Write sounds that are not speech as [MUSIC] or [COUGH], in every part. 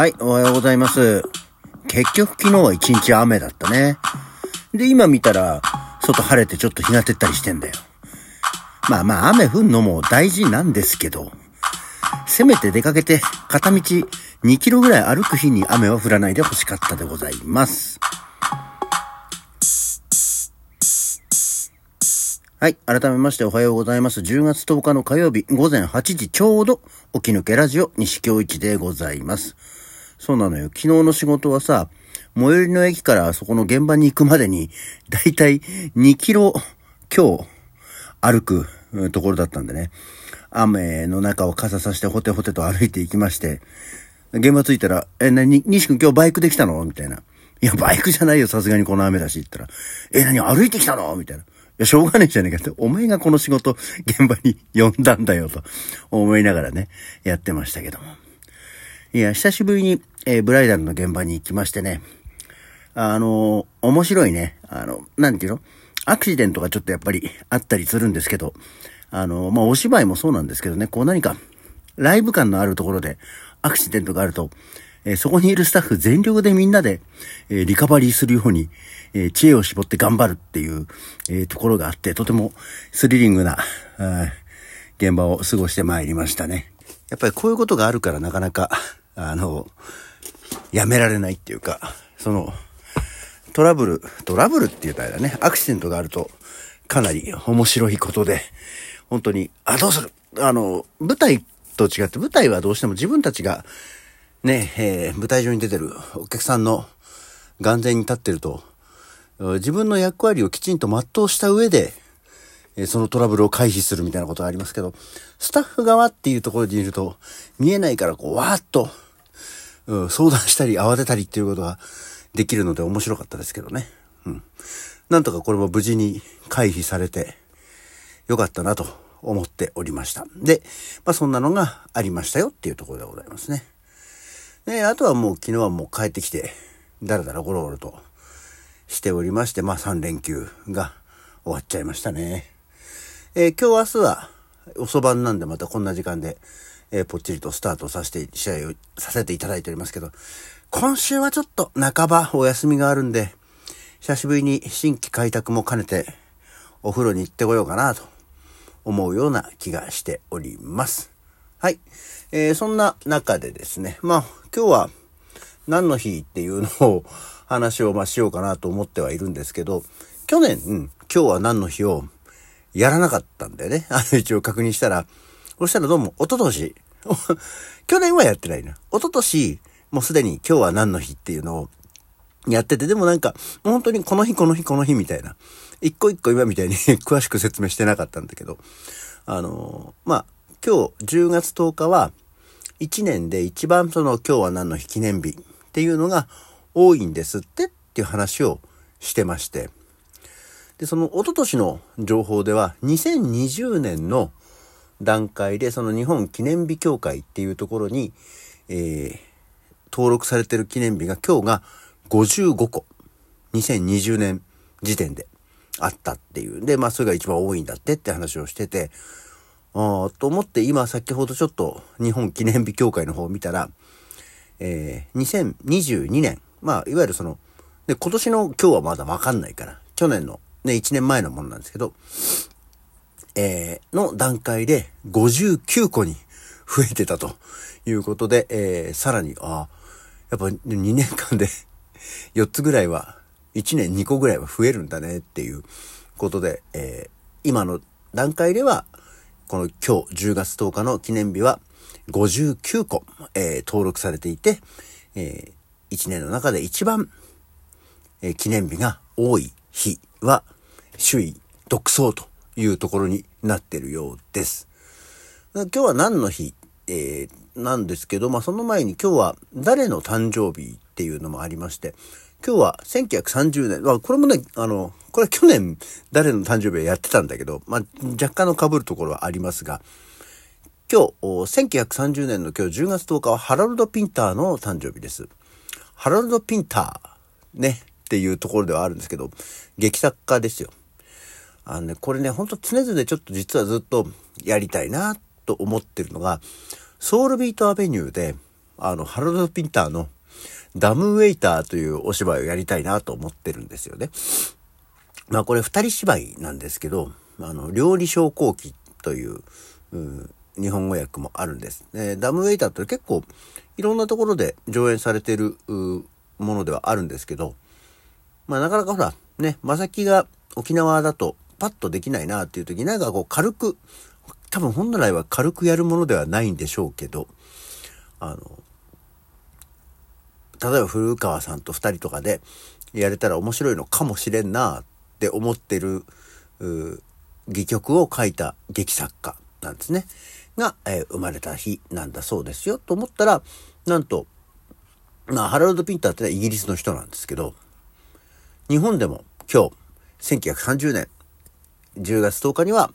はい、おはようございます。結局昨日は一日雨だったね。で、今見たら、外晴れてちょっと日が照ったりしてんだよ。まあまあ、雨降んのも大事なんですけど、せめて出かけて片道2キロぐらい歩く日に雨は降らないで欲しかったでございます。はい。改めましておはようございます。10月10日の火曜日午前8時ちょうど起き抜けラジオ西京一でございます。そうなのよ。昨日の仕事はさ、最寄りの駅からそこの現場に行くまでに、だいたい2キロ強歩くところだったんでね。雨の中を傘さしてホテホテと歩いて行きまして、現場着いたら、え、なに、西君今日バイクで来たの？みたいな。いや、バイクじゃないよ、さすがにこの雨だし、言ったら。え、なに、歩いてきたの？みたいな。いや、しょうがねえじゃねえかって、お前がこの仕事、現場に呼んだんだよ、と思いながらね、やってましたけども。いや、久しぶりに、えーブライダルの現場に行きましてね。あの面白いね。あの、なんていうの？アクシデントがちょっとやっぱりあったりするんですけど、あのまあ、お芝居もそうなんですけどね、こう何か、ライブ感のあるところでアクシデントがあると、えーそこにいるスタッフ全力でみんなで、えーリカバリーするように、えー知恵を絞って頑張るっていう、えところがあって、とてもスリリングな、現場を過ごしてまいりましたね。やっぱりこういうことがあるからなかなか、あの、やめられないっていうか、その、トラブル、トラブルって言うたらあれだね、アクシデントがあると、かなり面白いことで、本当に、あ、どうする？あの、舞台と違って、舞台はどうしても自分たちが、ね、えー舞台上に出てるお客さんの眼前に立ってると、自分の役割をきちんと全うした上で、えそのトラブルを回避するみたいなことがありますけど、スタッフ側っていうところにいると、見えないからこう、わーっと、相談したり慌てたりっていうことができるので面白かったですけどね。うん。なんとかこれも無事に回避されてよかったなと思っておりました。で、まあそんなのがありましたよっていうところでございますね。で、あとはもう昨日はもう帰ってきて、だらだらゴロゴロとしておりまして、まあ3連休が終わっちゃいましたね。えー今日明日は遅番なんでまたこんな時間で、えーぽっちりとスタートさせて、試合をさせていただいておりますけど、今週はちょっと半ばお休みがあるんで、久しぶりに新規開拓も兼ねてお風呂に行ってこようかなと思うような気がしております。はい。えーそんな中でですね、まあ今日は何の日っていうのを話をまあしようかなと思ってはいるんですけど、去年、うん今日は何の日をやらなかったんだよね。あの一応確認したら、そしたらどうも、一昨年。[LAUGHS] 去年はやってないな。一昨年もうすでに今日は何の日っていうのをやってて、でもなんか、本当にこの日この日この日みたいな、一個一個今みたいに [LAUGHS] 詳しく説明してなかったんだけど、あのーまあ、今日10月10日は、1年で一番その今日は何の日記念日っていうのが多いんですってっていう話をしてまして、で、その一昨年の情報では、2020年の段階で、その日本記念日協会っていうところに、えー登録されてる記念日が今日が55個。2020年時点であったっていう。で、まあそれが一番多いんだってって話をしてて、ああ、と思って今先ほどちょっと日本記念日協会の方を見たら、えー2022年、まあいわゆるその、で、今年の今日はまだわかんないから、去年のね、1年前のものなんですけど、えーの段階で59個に増えてたということで、えーさらに、ああ、やっぱ2年間で [LAUGHS] 4つぐらいは、1年2個ぐらいは増えるんだねっていうことで、えー今の段階では、この今日10月10日の記念日は59個、えー登録されていて、え1年の中で一番えー記念日が多い日は首位独走というところになってるようです。今日は何の日、えーなんですけど、まあ、その前に今日は誰の誕生日っていうのもありまして、今日は1930年、まあ、これもね、あの、これ去年誰の誕生日はやってたんだけど、まあ、若干の被るところはありますが、今日、1930年の今日10月10日はハラルド・ピンターの誕生日です。ハラルド・ピンター、ね、っていうところではあるんですけど、劇作家ですよ。あのね、これね、ほんと常々ちょっと実はずっとやりたいなと思ってるのが、ソウルビートアベニューで、あの、ハロルド・ピンターのダムウェイターというお芝居をやりたいなと思ってるんですよね。まあこれ二人芝居なんですけど、あの、料理昇降機という、うん、日本語訳もあるんです。えダムウェイターって結構いろんなところで上演されてるものではあるんですけど、まあなかなかほら、ね、まさきが沖縄だとパッとできないなっていう時なんかこう軽く、多分本来は軽くやるものではないんでしょうけど、あの、例えば古川さんと二人とかでやれたら面白いのかもしれんなって思ってる、戯曲を書いた劇作家なんですね。が、えー、生まれた日なんだそうですよ。と思ったら、なんと、まあ、ハラルド・ピンターってのはイギリスの人なんですけど、日本でも今日、1930年10月10日には、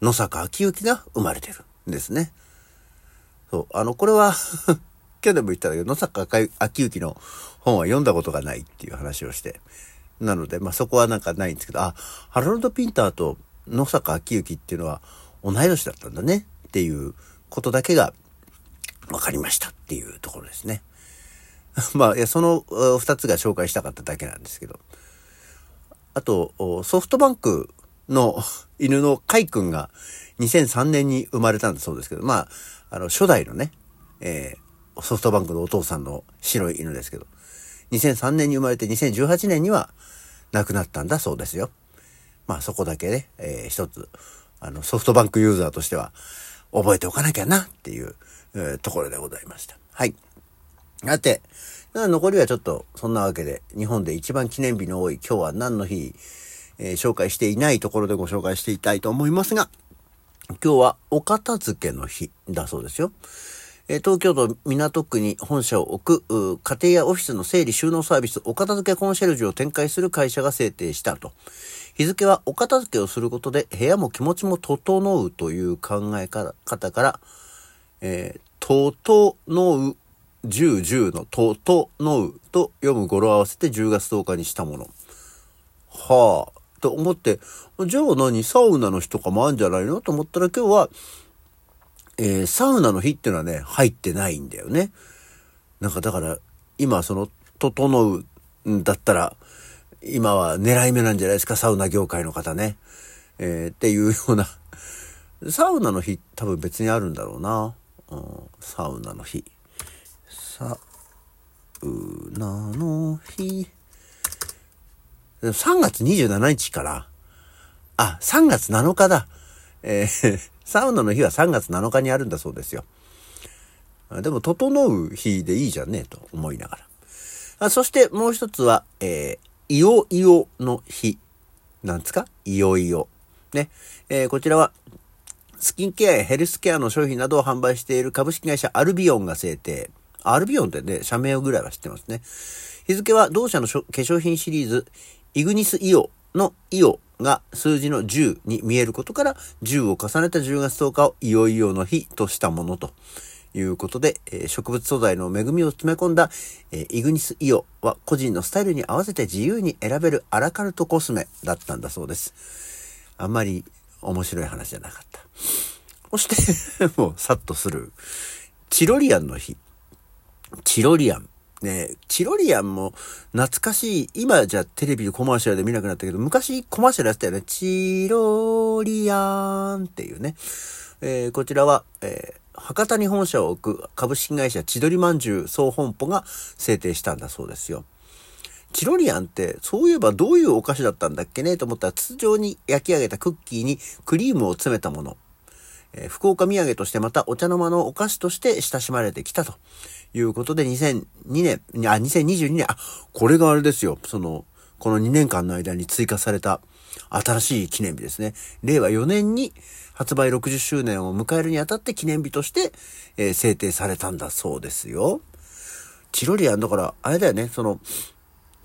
野坂昭之が生まれてるんですね。そう、あの、これは [LAUGHS] 去年も言ったんだけど、野坂昭之の本は読んだことがないっていう話をして。なので、まあ、そこはなんかないんですけど、あ、ハロルド・ピンターと野坂昭之っていうのは同い年だったんだねっていうことだけが分かりましたっていうところですね。[LAUGHS] まあ、いや、その二つが紹介したかっただけなんですけど。あと、ソフトバンクの犬のカイ君が2003年に生まれたんだそうですけど、まあ、あの、初代のね、えー、ソフトバンクのお父さんの白い犬ですけど、2003年に生まれて2018年には亡くなったんだそうですよ。まあそこだけね、えー、一つ、あの、ソフトバンクユーザーとしては覚えておかなきゃなっていう、えー、ところでございました。はい。さて、残りはちょっとそんなわけで、日本で一番記念日の多い今日は何の日、えー、紹介していないところでご紹介していきたいと思いますが、今日はお片付けの日だそうですよ。え東京都港区に本社を置く家庭やオフィスの整理収納サービスお片付けコンシェルジュを展開する会社が制定したと。日付はお片付けをすることで部屋も気持ちも整うという考え方から、えー、整う、10、10の整うと読む語呂合わせて10月10日にしたもの。はあ。と思って、じゃあ何サウナの日とかもあるんじゃないのと思ったら今日は、えー、サウナの日っていうのはね、入ってないんだよね。なんかだから、今その、整うんだったら、今は狙い目なんじゃないですか、サウナ業界の方ね。えー、っていうような。サウナの日多分別にあるんだろうな。うん、サウナの日。サウナの日。3月27日から、あ、3月7日だ。えー、[LAUGHS] サウナの日は3月7日にあるんだそうですよ。でも、整う日でいいじゃんね、と思いながら。あそしてもう一つは、えー、いよいよの日。なんですか？いよいよ。ね。えー、こちらは、スキンケアやヘルスケアの商品などを販売している株式会社アルビオンが制定。アルビオンってね、社名ぐらいは知ってますね。日付は同社の化粧品シリーズ、イグニスイオのイオが数字の10に見えることから、10を重ねた10月10日をいよいよの日としたものということで、え、植物素材の恵みを詰め込んだ、え、イグニスイオは個人のスタイルに合わせて自由に選べるアラカルトコスメだったんだそうです。あんまり面白い話じゃなかった。そして [LAUGHS] もうさっとする。チロリアンの日。チロリアン。ね、チロリアンも懐かしい、今じゃテレビでコマーシャルで見なくなったけど、昔コマーシャルやってたよね。チロリアンっていうね。えー、こちらは、えー、博多に本社を置く株式会社千鳥まんじゅう総本舗が制定したんだそうですよ。チロリアンって、そういえばどういうお菓子だったんだっけね？と思ったら筒状に焼き上げたクッキーにクリームを詰めたもの。えー、福岡土産としてまたお茶の間のお菓子として親しまれてきたということで、2002年、あ、2022年、あ、これがあれですよ。その、この2年間の間に追加された新しい記念日ですね。令和4年に発売60周年を迎えるにあたって記念日として、えー、制定されたんだそうですよ。チロリアンだから、あれだよね、その、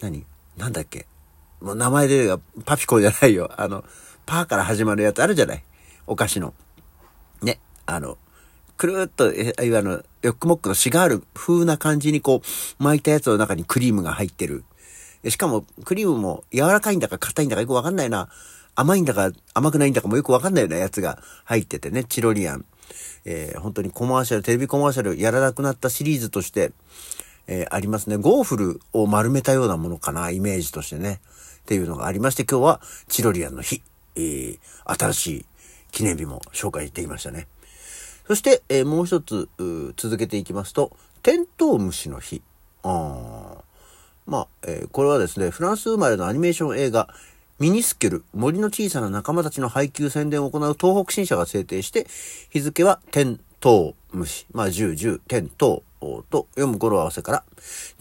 何？なんだっけ？もう名前でパピコじゃないよ。あの、パーから始まるやつあるじゃない？お菓子の。ね？あの、くるっと、え、いわゆる、ヨックモックのシガール風な感じにこう、巻いたやつの中にクリームが入ってる。しかも、クリームも柔らかいんだか硬いんだかよくわかんないな。甘いんだか甘くないんだかもよくわかんないようなやつが入っててね、チロリアン。えー、本当にコマーシャル、テレビコマーシャルやらなくなったシリーズとして、えー、ありますね。ゴーフルを丸めたようなものかな、イメージとしてね。っていうのがありまして、今日はチロリアンの日、えー、新しい記念日も紹介できましたね。そして、えー、もう一つ、続けていきますと、テントウムシの日。あまあ、えー、これはですね、フランス生まれのアニメーション映画、ミニスケル、森の小さな仲間たちの配給宣伝を行う東北新社が制定して、日付は天東虫、まあ、十十天東と読む語呂合わせから、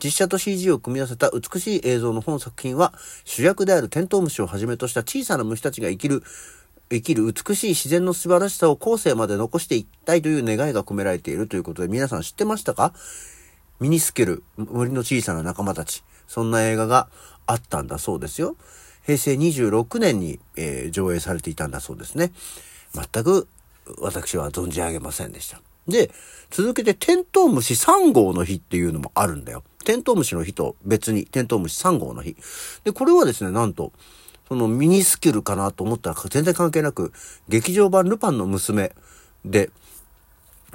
実写と CG を組み合わせた美しい映像の本作品は、主役であるテントウムシをはじめとした小さな虫たちが生きる、生きる美しい自然の素晴らしさを後世まで残していきたいという願いが込められているということで、皆さん知ってましたか？ミニスケル、森の小さな仲間たち。そんな映画があったんだそうですよ。平成26年に、えー、上映されていたんだそうですね。全く私は存じ上げませんでした。で、続けてテントウムシ3号の日っていうのもあるんだよ。テントウムシの日と別にテントウムシ3号の日。で、これはですね、なんと、そのミニスキルかなと思ったら全然関係なく、劇場版ルパンの娘で、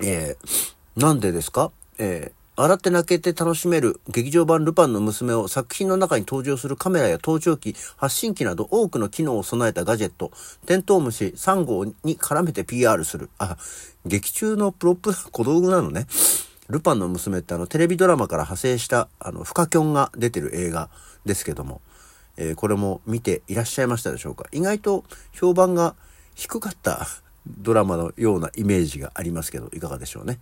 えー、なんでですか？えー、笑って泣けて楽しめる劇場版ルパンの娘を作品の中に登場するカメラや盗聴器、発信機など多くの機能を備えたガジェット、テントウムシ3号に絡めて PR する。あ、劇中のプロップ小道具なのね。ルパンの娘ってあのテレビドラマから派生したあのフカキョンが出てる映画ですけども、えー、これも見ていらっしゃいましたでしょうか？意外と評判が低かった [LAUGHS] ドラマのようなイメージがありますけど、いかがでしょうね？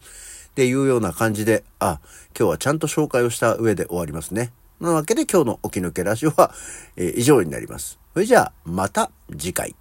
っていうような感じで、あ、今日はちゃんと紹介をした上で終わりますね。なわけで今日の起き抜けラジオは、えー、以上になります。それじゃあ、また次回。